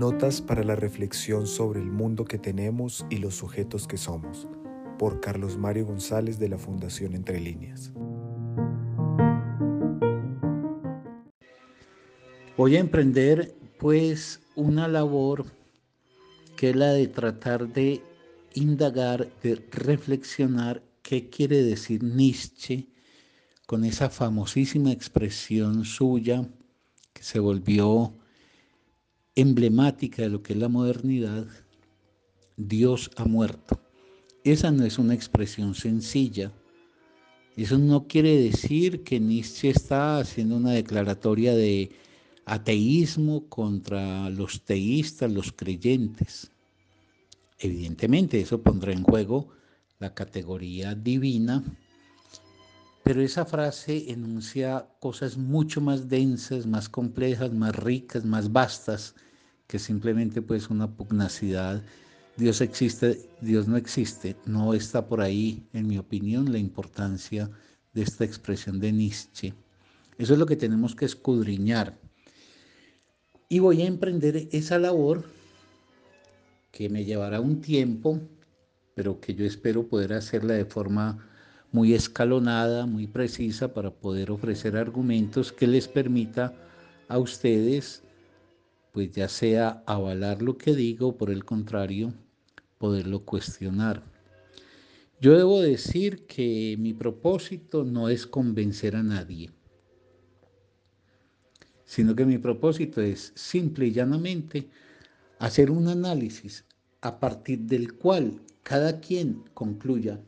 Notas para la reflexión sobre el mundo que tenemos y los sujetos que somos, por Carlos Mario González de la Fundación Entre Líneas. Voy a emprender pues una labor que es la de tratar de indagar, de reflexionar qué quiere decir Nietzsche con esa famosísima expresión suya que se volvió emblemática de lo que es la modernidad, Dios ha muerto. Esa no es una expresión sencilla. Eso no quiere decir que Nietzsche está haciendo una declaratoria de ateísmo contra los teístas, los creyentes. Evidentemente eso pondrá en juego la categoría divina, pero esa frase enuncia cosas mucho más densas, más complejas, más ricas, más vastas, que simplemente pues una pugnacidad. Dios existe, Dios no existe. No está por ahí, en mi opinión, la importancia de esta expresión de Nietzsche. Eso es lo que tenemos que escudriñar. Y voy a emprender esa labor que me llevará un tiempo, pero que yo espero poder hacerla de forma muy escalonada, muy precisa, para poder ofrecer argumentos que les permita a ustedes, pues ya sea avalar lo que digo por el contrario, poderlo cuestionar. Yo debo decir que mi propósito no es convencer a nadie, sino que mi propósito es simple y llanamente hacer un análisis a partir del cual cada quien concluya.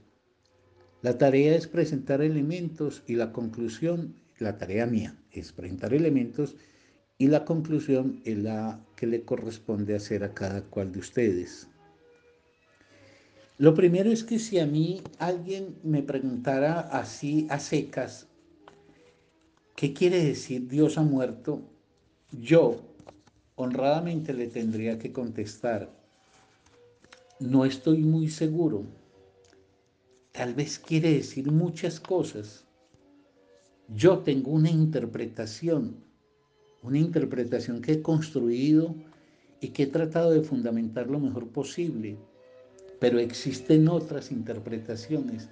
La tarea es presentar elementos y la conclusión, la tarea mía es presentar elementos y la conclusión es la que le corresponde hacer a cada cual de ustedes. Lo primero es que si a mí alguien me preguntara así a secas, ¿qué quiere decir Dios ha muerto? Yo, honradamente le tendría que contestar, no estoy muy seguro. Tal vez quiere decir muchas cosas. Yo tengo una interpretación, una interpretación que he construido y que he tratado de fundamentar lo mejor posible, pero existen otras interpretaciones,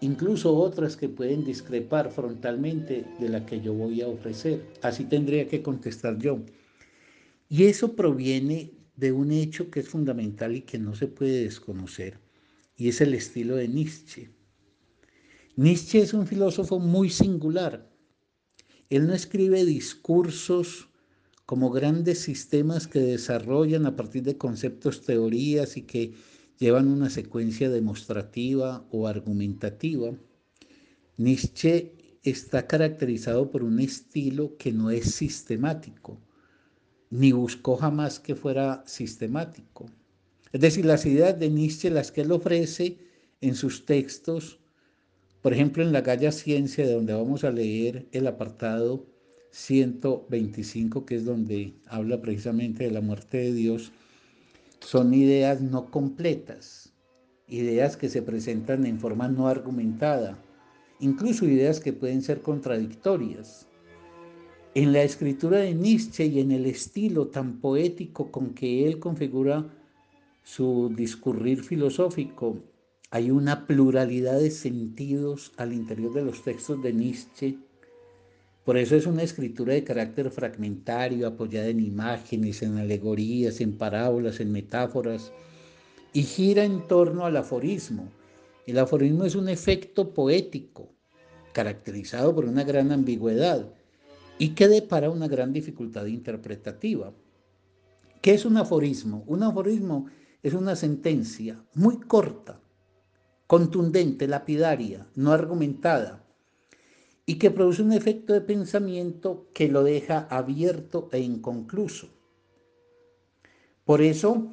incluso otras que pueden discrepar frontalmente de la que yo voy a ofrecer. Así tendría que contestar yo. Y eso proviene de un hecho que es fundamental y que no se puede desconocer, y es el estilo de Nietzsche. Nietzsche es un filósofo muy singular. Él no escribe discursos como grandes sistemas que desarrollan a partir de conceptos, teorías y que llevan una secuencia demostrativa o argumentativa. Nietzsche está caracterizado por un estilo que no es sistemático ni buscó jamás que fuera sistemático. Es decir, las ideas de Nietzsche, las que él ofrece en sus textos, por ejemplo, en la Galla Ciencia, de donde vamos a leer el apartado 125, que es donde habla precisamente de la muerte de Dios, son ideas no completas, ideas que se presentan en forma no argumentada, incluso ideas que pueden ser contradictorias. En la escritura de Nietzsche y en el estilo tan poético con que él configura su discurrir filosófico, hay una pluralidad de sentidos al interior de los textos de Nietzsche. Por eso es una escritura de carácter fragmentario, apoyada en imágenes, en alegorías, en parábolas, en metáforas, y gira en torno al aforismo. El aforismo es un efecto poético, caracterizado por una gran ambigüedad y que depara una gran dificultad interpretativa. ¿Qué es un aforismo? Un aforismo es una sentencia muy corta, contundente, lapidaria, no argumentada, y que produce un efecto de pensamiento que lo deja abierto e inconcluso. Por eso,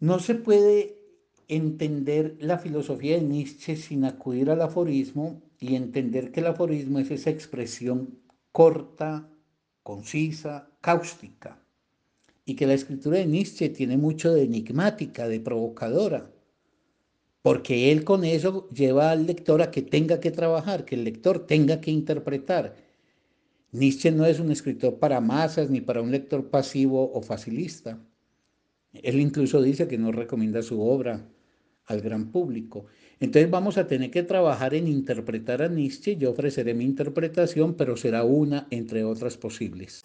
no se puede entender la filosofía de Nietzsche sin acudir al aforismo y entender que el aforismo es esa expresión corta, concisa, cáustica, y que la escritura de Nietzsche tiene mucho de enigmática, de provocadora, porque él con eso lleva al lector a que tenga que trabajar, que el lector tenga que interpretar. Nietzsche no es un escritor para masas ni para un lector pasivo o facilista. Él incluso dice que no recomienda su obra al gran público. Entonces vamos a tener que trabajar en interpretar a Nietzsche. Yo ofreceré mi interpretación, pero será una entre otras posibles.